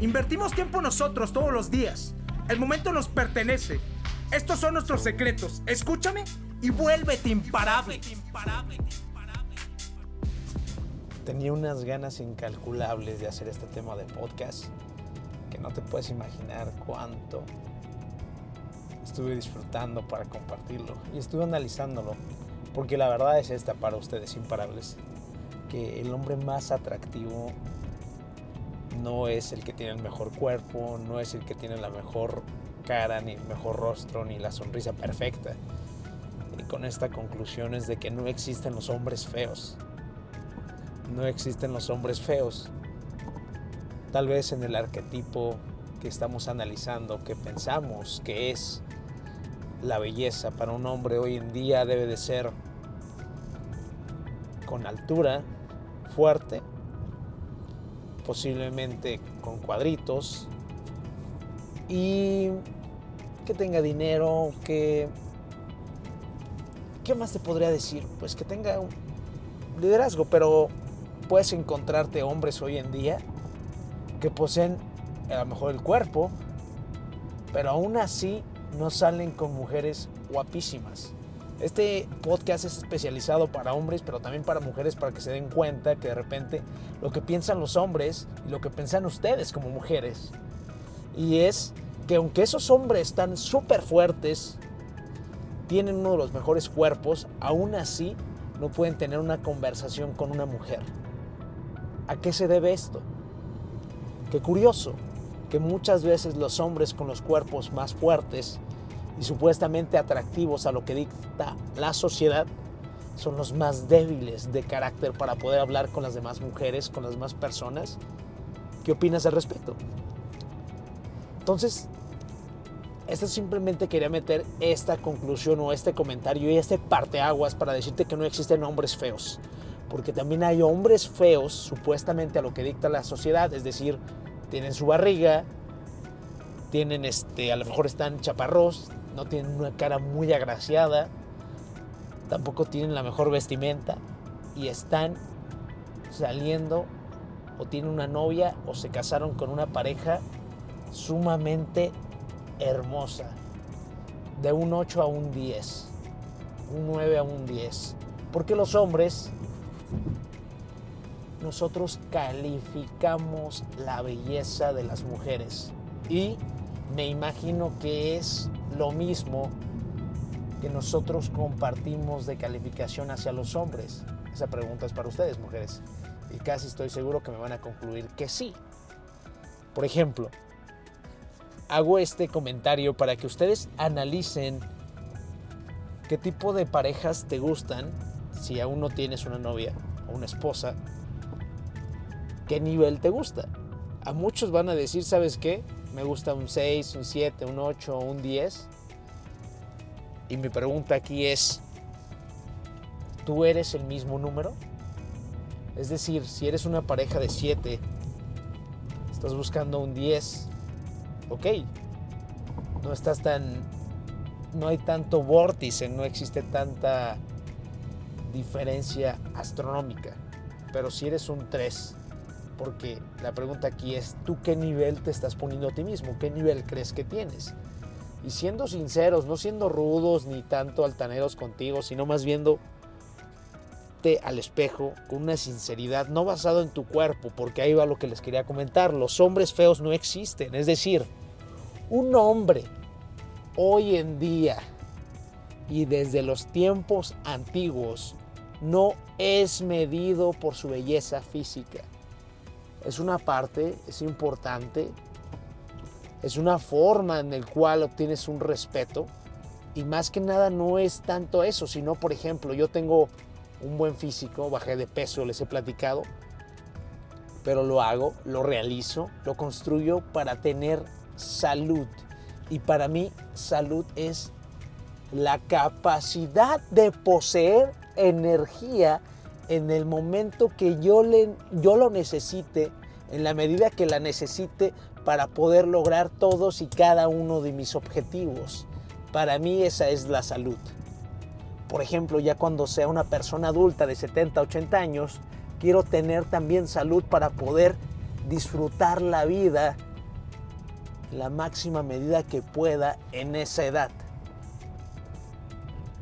Invertimos tiempo nosotros todos los días. El momento nos pertenece. Estos son nuestros secretos. Escúchame y vuélvete imparable. Tenía unas ganas incalculables de hacer este tema de podcast que no te puedes imaginar cuánto estuve disfrutando para compartirlo y estuve analizándolo porque la verdad es esta para ustedes imparables que el hombre más atractivo no es el que tiene el mejor cuerpo, no es el que tiene la mejor cara, ni el mejor rostro, ni la sonrisa perfecta. Y con esta conclusión es de que no existen los hombres feos. No existen los hombres feos. Tal vez en el arquetipo que estamos analizando, que pensamos que es la belleza para un hombre hoy en día debe de ser con altura, fuerte, posiblemente con cuadritos y que tenga dinero, que... ¿Qué más te podría decir? Pues que tenga un liderazgo, pero puedes encontrarte hombres hoy en día que poseen a lo mejor el cuerpo, pero aún así no salen con mujeres guapísimas. Este podcast es especializado para hombres, pero también para mujeres, para que se den cuenta que de repente lo que piensan los hombres y lo que piensan ustedes como mujeres, y es que aunque esos hombres están súper fuertes, tienen uno de los mejores cuerpos, aún así no pueden tener una conversación con una mujer. ¿A qué se debe esto? Qué curioso que muchas veces los hombres con los cuerpos más fuertes y supuestamente atractivos a lo que dicta la sociedad son los más débiles de carácter para poder hablar con las demás mujeres, con las demás personas. ¿Qué opinas al respecto? Entonces, esto simplemente quería meter esta conclusión o este comentario y este parteaguas para decirte que no existen hombres feos. Porque también hay hombres feos, supuestamente a lo que dicta la sociedad, es decir, tienen su barriga, tienen este, a lo mejor están chaparros, no tienen una cara muy agraciada, tampoco tienen la mejor vestimenta y están saliendo o tienen una novia o se casaron con una pareja sumamente hermosa, de un 8 a un 10, un 9 a un 10. Porque los hombres, nosotros calificamos la belleza de las mujeres y me imagino que es lo mismo que nosotros compartimos de calificación hacia los hombres. Esa pregunta es para ustedes, mujeres. Y casi estoy seguro que me van a concluir que sí. Por ejemplo, hago este comentario para que ustedes analicen qué tipo de parejas te gustan si aún no tienes una novia o una esposa. ¿Qué nivel te gusta? A muchos van a decir, ¿sabes qué? Me gusta un 6, un 7, un 8, un 10. Y mi pregunta aquí es, ¿tú eres el mismo número? Es decir, si eres una pareja de 7, estás buscando un 10, ok, no estás tan, no hay tanto vórtice, no existe tanta diferencia astronómica. Pero si eres un 3, porque la pregunta aquí es, ¿tú qué nivel te estás poniendo a ti mismo? ¿Qué nivel crees que tienes? Y siendo sinceros, no siendo rudos ni tanto altaneros contigo, sino más viéndote al espejo con una sinceridad, no basado en tu cuerpo, porque ahí va lo que les quería comentar, los hombres feos no existen, es decir, un hombre hoy en día y desde los tiempos antiguos no es medido por su belleza física es una parte, es importante, es una forma en la cual obtienes un respeto y más que nada no es tanto eso, sino por ejemplo yo tengo un buen físico, bajé de peso, les he platicado, pero lo hago, lo realizo, lo construyo para tener salud. Y para mí salud es la capacidad de poseer energía en el momento que yo, le, yo lo necesite, en la medida que la necesite para poder lograr todos y cada uno de mis objetivos. Para mí esa es la salud. Por ejemplo, ya cuando sea una persona adulta de 70, 80 años, quiero tener también salud para poder disfrutar la vida la máxima medida que pueda en esa edad.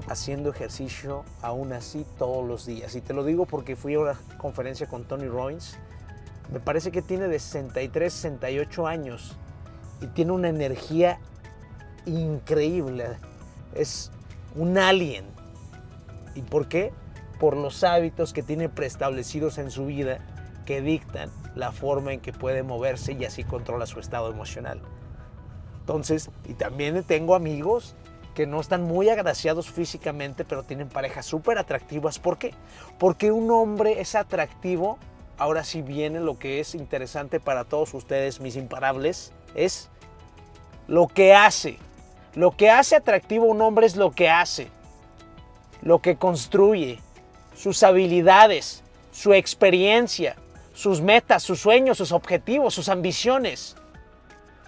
Haciendo ejercicio aún así todos los días. Y te lo digo porque fui a una conferencia con Tony Robbins. Me parece que tiene de 63, 68 años y tiene una energía increíble. Es un alien. ¿Y por qué? Por los hábitos que tiene preestablecidos en su vida que dictan la forma en que puede moverse y así controla su estado emocional. Entonces, y también tengo amigos que no están muy agraciados físicamente, pero tienen parejas súper atractivas. ¿Por qué? Porque un hombre es atractivo. Ahora sí viene lo que es interesante para todos ustedes, mis imparables, es lo que hace. Lo que hace atractivo a un hombre es lo que hace, lo que construye, sus habilidades, su experiencia, sus metas, sus sueños, sus objetivos, sus ambiciones.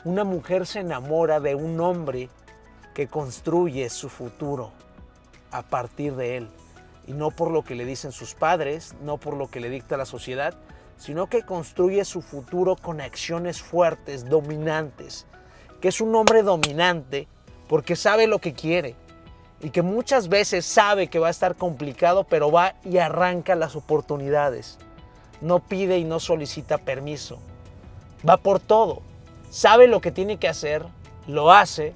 Una mujer se enamora de un hombre que construye su futuro a partir de él. Y no por lo que le dicen sus padres, no por lo que le dicta la sociedad, sino que construye su futuro con acciones fuertes, dominantes. Que es un hombre dominante porque sabe lo que quiere. Y que muchas veces sabe que va a estar complicado, pero va y arranca las oportunidades. No pide y no solicita permiso. Va por todo sabe lo que tiene que hacer, lo hace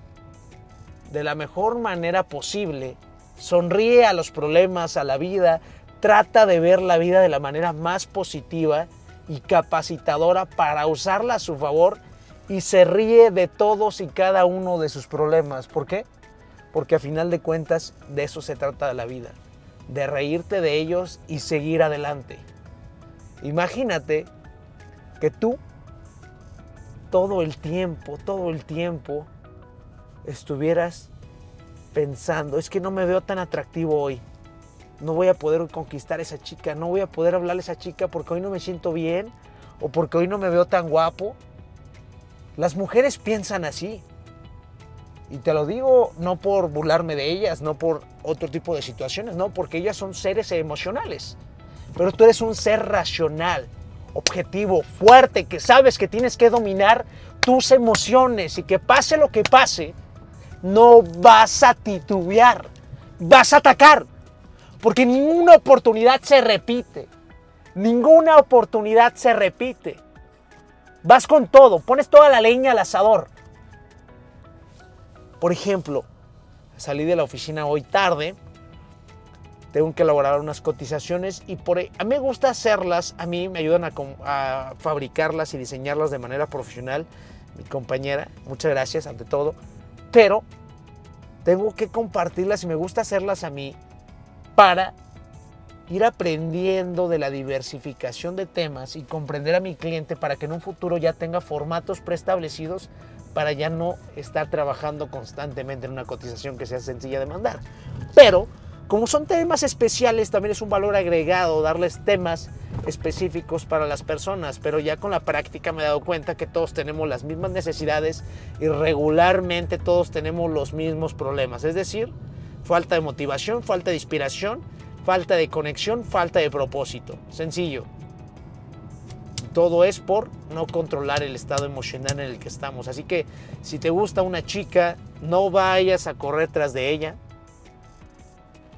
de la mejor manera posible, sonríe a los problemas, a la vida, trata de ver la vida de la manera más positiva y capacitadora para usarla a su favor y se ríe de todos y cada uno de sus problemas. ¿Por qué? Porque a final de cuentas de eso se trata la vida, de reírte de ellos y seguir adelante. Imagínate que tú todo el tiempo, todo el tiempo estuvieras pensando, es que no me veo tan atractivo hoy, no voy a poder conquistar a esa chica, no voy a poder hablarle a esa chica porque hoy no me siento bien o porque hoy no me veo tan guapo. Las mujeres piensan así. Y te lo digo no por burlarme de ellas, no por otro tipo de situaciones, no, porque ellas son seres emocionales. Pero tú eres un ser racional objetivo, fuerte, que sabes que tienes que dominar tus emociones y que pase lo que pase, no vas a titubear, vas a atacar, porque ninguna oportunidad se repite, ninguna oportunidad se repite. Vas con todo, pones toda la leña al asador. Por ejemplo, salí de la oficina hoy tarde, tengo que elaborar unas cotizaciones y por a mí me gusta hacerlas, a mí me ayudan a, fabricarlas y diseñarlas de manera profesional, mi compañera, muchas gracias ante todo, pero tengo que compartirlas y me gusta hacerlas a mí para ir aprendiendo de la diversificación de temas y comprender a mi cliente para que en un futuro ya tenga formatos preestablecidos para ya no estar trabajando constantemente en una cotización que sea sencilla de mandar. Pero como son temas especiales, también es un valor agregado darles temas específicos para las personas, pero ya con la práctica me he dado cuenta que todos tenemos las mismas necesidades y regularmente todos tenemos los mismos problemas, es decir, falta de motivación, falta de inspiración, falta de conexión, falta de propósito. Sencillo. Todo es por no controlar el estado emocional en el que estamos. Así que si te gusta una chica, no vayas a correr tras de ella,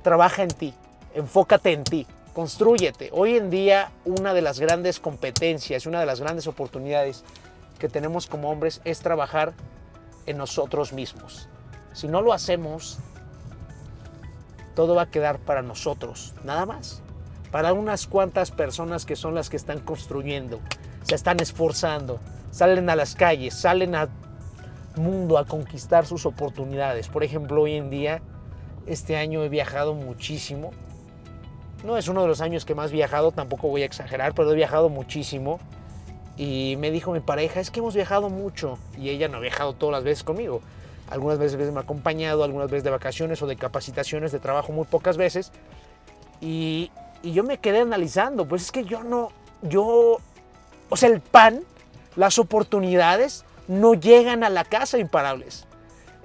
trabaja en ti, enfócate en ti, construyete. Hoy en día una de las grandes competencias, una de las grandes oportunidades que tenemos como hombres es trabajar en nosotros mismos. Si no lo hacemos, todo va a quedar para nosotros, nada más. Para unas cuantas personas que son las que están construyendo, se están esforzando, salen a las calles, salen al mundo a conquistar sus oportunidades. Por ejemplo, hoy en día este año he viajado muchísimo. No es uno de los años que más he viajado, tampoco voy a exagerar, pero he viajado muchísimo. y me dijo mi pareja, es que hemos viajado mucho y ella no ha viajado todas las veces conmigo. Algunas veces me ha acompañado, algunas veces de vacaciones o de capacitaciones de trabajo, muy pocas veces. Y, y yo me quedé analizando, pues es que yo no, yo, o sea, el pan, las oportunidades no llegan a la casa imparables.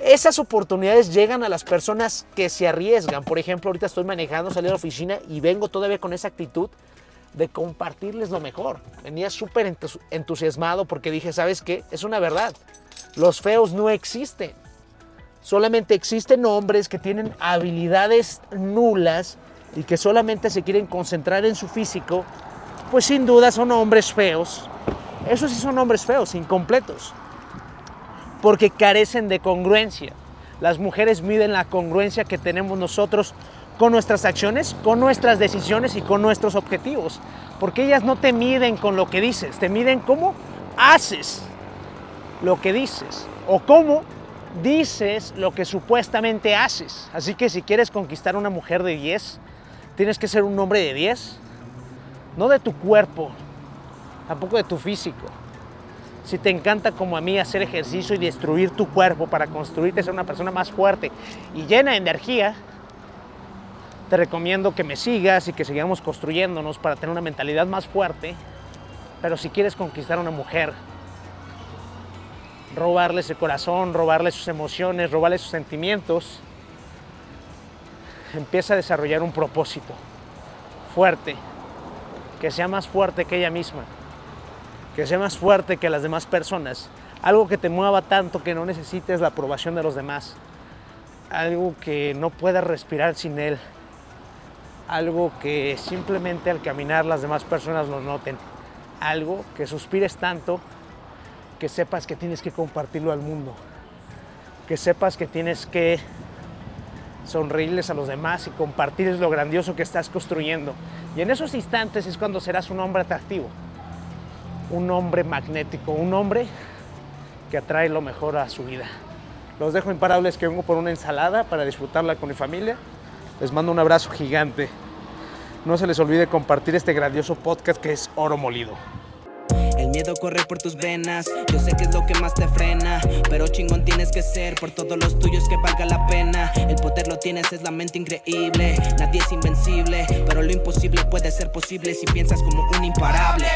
Esas oportunidades llegan a las personas que se arriesgan. Por ejemplo, ahorita estoy manejando, salí a la oficina y vengo todavía con esa actitud de compartirles lo mejor. Venía súper entusiasmado porque dije, ¿sabes qué? Es una verdad. Los feos no existen. Solamente existen hombres que tienen habilidades nulas y que solamente se quieren concentrar en su físico. Pues sin duda son hombres feos. Esos sí son hombres feos, incompletos porque carecen de congruencia. Las mujeres miden la congruencia que tenemos nosotros con nuestras acciones, con nuestras decisiones y con nuestros objetivos. Porque ellas no te miden con lo que dices, te miden cómo haces lo que dices o cómo dices lo que supuestamente haces. Así que si quieres conquistar una mujer de 10, tienes que ser un hombre de 10. No de tu cuerpo, tampoco de tu físico, si te encanta como a mí hacer ejercicio y destruir tu cuerpo para construirte ser una persona más fuerte y llena de energía, te recomiendo que me sigas y que sigamos construyéndonos para tener una mentalidad más fuerte. Pero si quieres conquistar a una mujer, robarle ese corazón, robarle sus emociones, robarle sus sentimientos, empieza a desarrollar un propósito fuerte, que sea más fuerte que ella misma que sea más fuerte que las demás personas, algo que te mueva tanto que no necesites la aprobación de los demás, algo que no puedas respirar sin él, algo que simplemente al caminar las demás personas lo noten, algo que suspires tanto que sepas que tienes que compartirlo al mundo, que sepas que tienes que sonreírles a los demás y compartirles lo grandioso que estás construyendo. Y en esos instantes es cuando serás un hombre atractivo un hombre magnético, un hombre que atrae lo mejor a su vida. Los dejo imparables que vengo por una ensalada para disfrutarla con mi familia. Les mando un abrazo gigante. No se les olvide compartir este grandioso podcast que es Oro Molido. El miedo corre por tus venas, yo sé que es lo que más te frena, pero chingón tienes que ser por todos los tuyos que valga la pena. El poder lo tienes, es la mente increíble, nadie es invencible, pero lo imposible puede ser posible si piensas como un imparable.